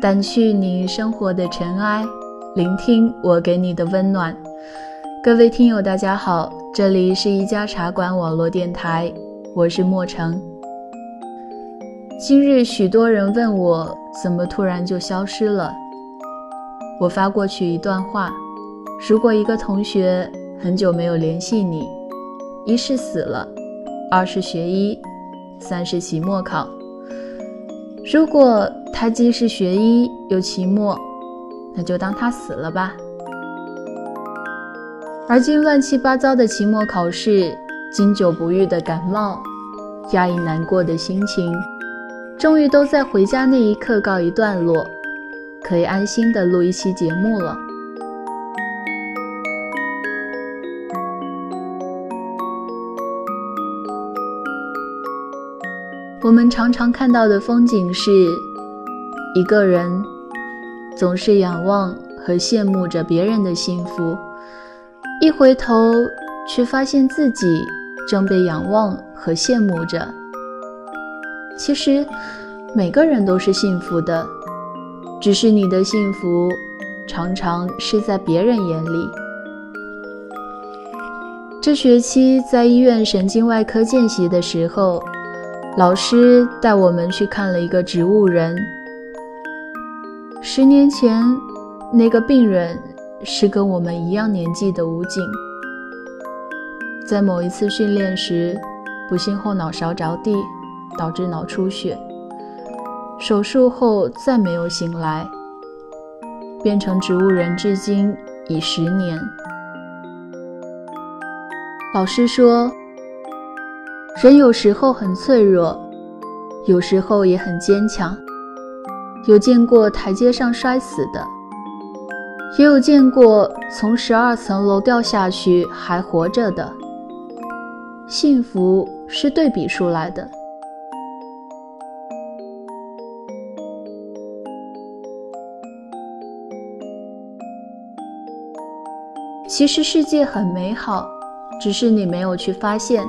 掸去你生活的尘埃，聆听我给你的温暖。各位听友，大家好，这里是一家茶馆网络电台，我是莫成。今日许多人问我，怎么突然就消失了？我发过去一段话：如果一个同学很久没有联系你，一是死了，二是学医，三是期末考。如果他既是学医又期末，那就当他死了吧。而今乱七八糟的期末考试，经久不愈的感冒，压抑难过的心情，终于都在回家那一刻告一段落，可以安心的录一期节目了。我们常常看到的风景是，一个人总是仰望和羡慕着别人的幸福，一回头却发现自己正被仰望和羡慕着。其实，每个人都是幸福的，只是你的幸福常常是在别人眼里。这学期在医院神经外科见习的时候。老师带我们去看了一个植物人。十年前，那个病人是跟我们一样年纪的武警，在某一次训练时，不幸后脑勺着地，导致脑出血。手术后再没有醒来，变成植物人至今已十年。老师说。人有时候很脆弱，有时候也很坚强。有见过台阶上摔死的，也有见过从十二层楼掉下去还活着的。幸福是对比出来的。其实世界很美好，只是你没有去发现。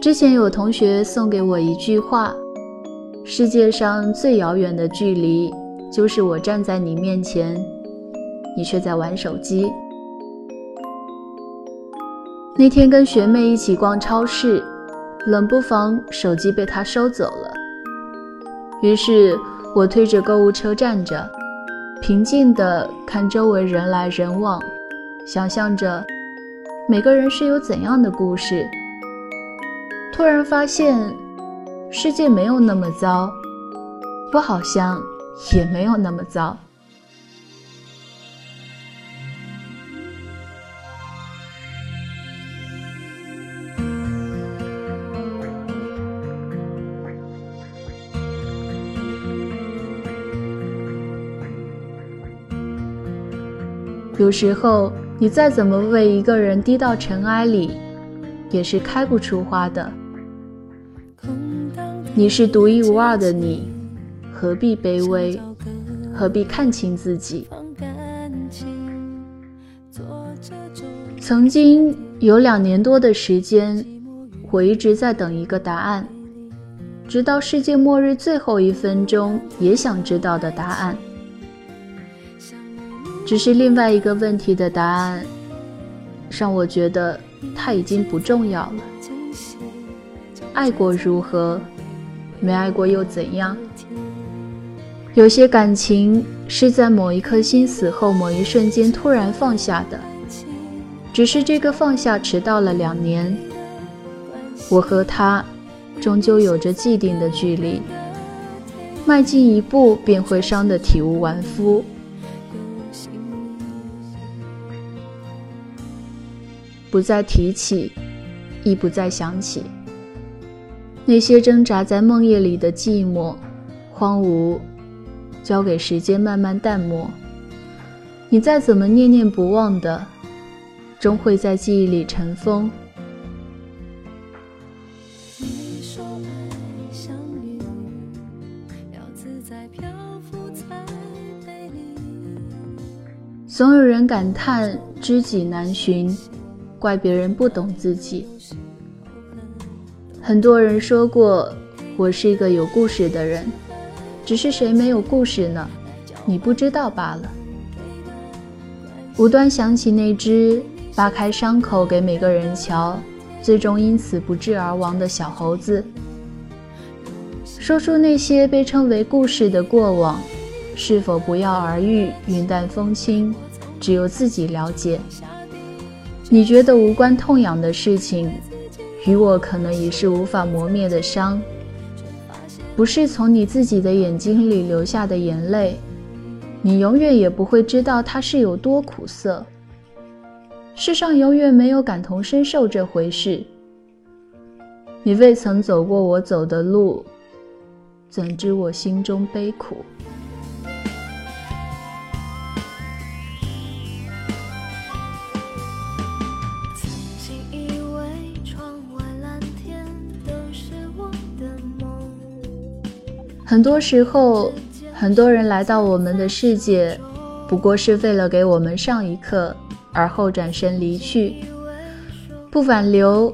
之前有同学送给我一句话：“世界上最遥远的距离，就是我站在你面前，你却在玩手机。”那天跟学妹一起逛超市，冷不防手机被她收走了。于是我推着购物车站着，平静地看周围人来人往，想象着每个人是有怎样的故事。突然发现，世界没有那么糟，我好像也没有那么糟。有时候，你再怎么为一个人低到尘埃里，也是开不出花的。你是独一无二的你，何必卑微？何必看清自己？曾经有两年多的时间，我一直在等一个答案，直到世界末日最后一分钟，也想知道的答案。只是另外一个问题的答案，让我觉得它已经不重要了。爱过如何？没爱过又怎样？有些感情是在某一颗心死后某一瞬间突然放下的，只是这个放下迟到了两年。我和他终究有着既定的距离，迈进一步便会伤得体无完肤，不再提起，亦不再想起。那些挣扎在梦夜里的寂寞、荒芜，交给时间慢慢淡漠。你再怎么念念不忘的，终会在记忆里尘封。总有人感叹知己难寻，怪别人不懂自己。很多人说过，我是一个有故事的人，只是谁没有故事呢？你不知道罢了。无端想起那只扒开伤口给每个人瞧，最终因此不治而亡的小猴子。说出那些被称为故事的过往，是否不药而愈、云淡风轻，只有自己了解。你觉得无关痛痒的事情，与我可能已是无法磨灭的伤。不是从你自己的眼睛里流下的眼泪，你永远也不会知道它是有多苦涩。世上永远没有感同身受这回事。你未曾走过我走的路。怎知我心中悲苦？很多时候，很多人来到我们的世界，不过是为了给我们上一课，而后转身离去。不挽留，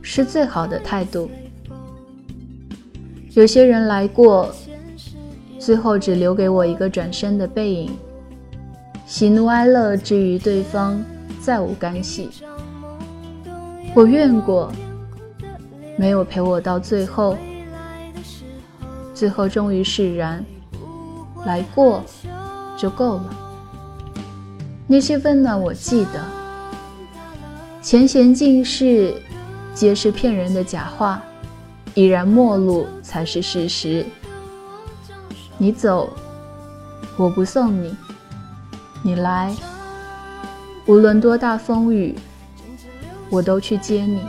是最好的态度。有些人来过，最后只留给我一个转身的背影。喜怒哀乐至于对方，再无干系。我怨过，没有陪我到最后。最后终于释然，来过就够了。那些温暖我记得，前嫌尽释，皆是骗人的假话。已然陌路才是事实。你走，我不送你；你来，无论多大风雨，我都去接你。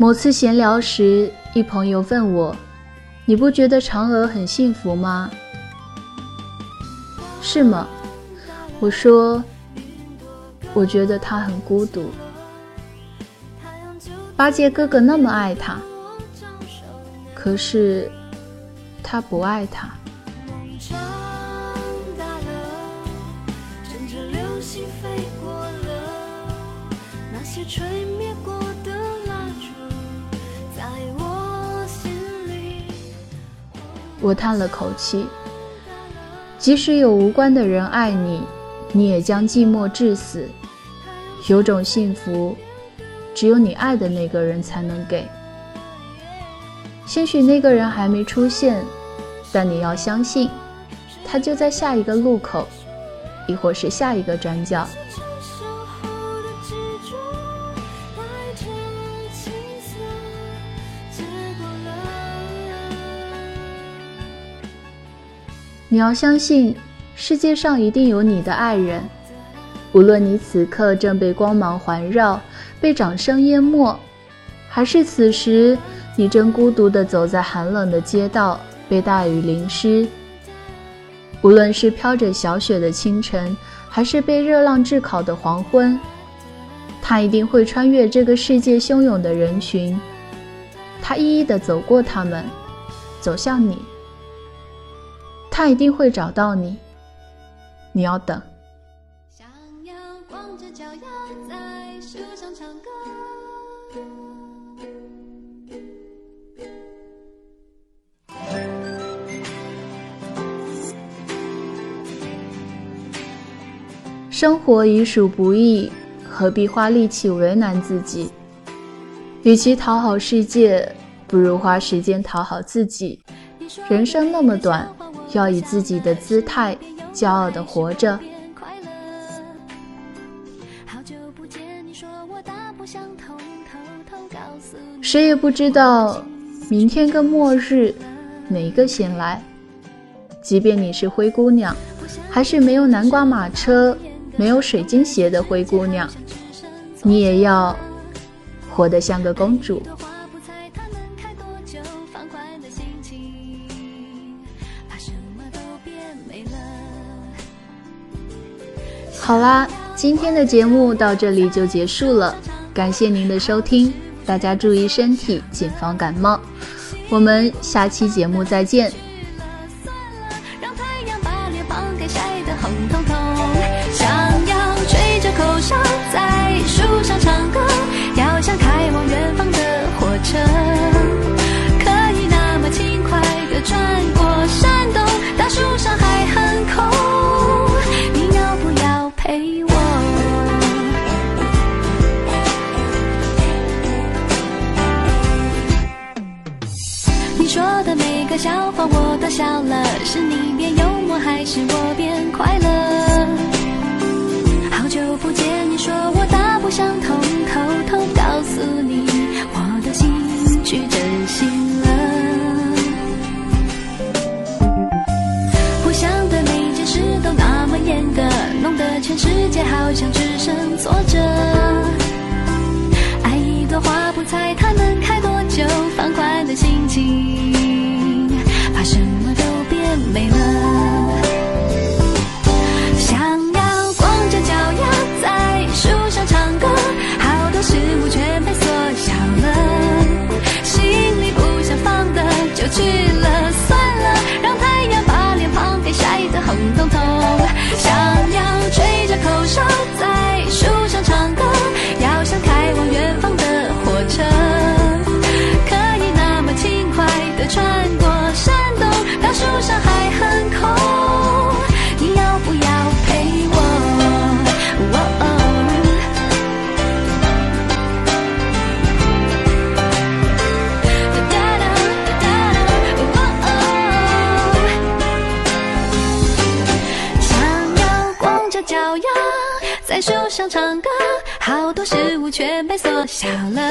某次闲聊时。一朋友问我：“你不觉得嫦娥很幸福吗？是吗？”我说：“我觉得她很孤独。八戒哥哥那么爱她，可是他不爱她。”我叹了口气。即使有无关的人爱你，你也将寂寞致死。有种幸福，只有你爱的那个人才能给。兴许那个人还没出现，但你要相信，他就在下一个路口，亦或是下一个转角。你要相信，世界上一定有你的爱人，无论你此刻正被光芒环绕，被掌声淹没，还是此时你正孤独地走在寒冷的街道，被大雨淋湿。无论是飘着小雪的清晨，还是被热浪炙烤的黄昏，他一定会穿越这个世界汹涌的人群，他一一地走过他们，走向你。他一定会找到你，你要等。生活已属不易，何必花力气为难自己？与其讨好世界，不如花时间讨好自己。人生那么短。要以自己的姿态骄傲地活着。谁也不知道明天跟末日哪一个先来。即便你是灰姑娘，还是没有南瓜马车、没有水晶鞋的灰姑娘，你也要活得像个公主。好啦，今天的节目到这里就结束了，感谢您的收听，大家注意身体，谨防感冒，我们下期节目再见。个笑话我都笑了是你变幽默还是我变快乐？全被缩小了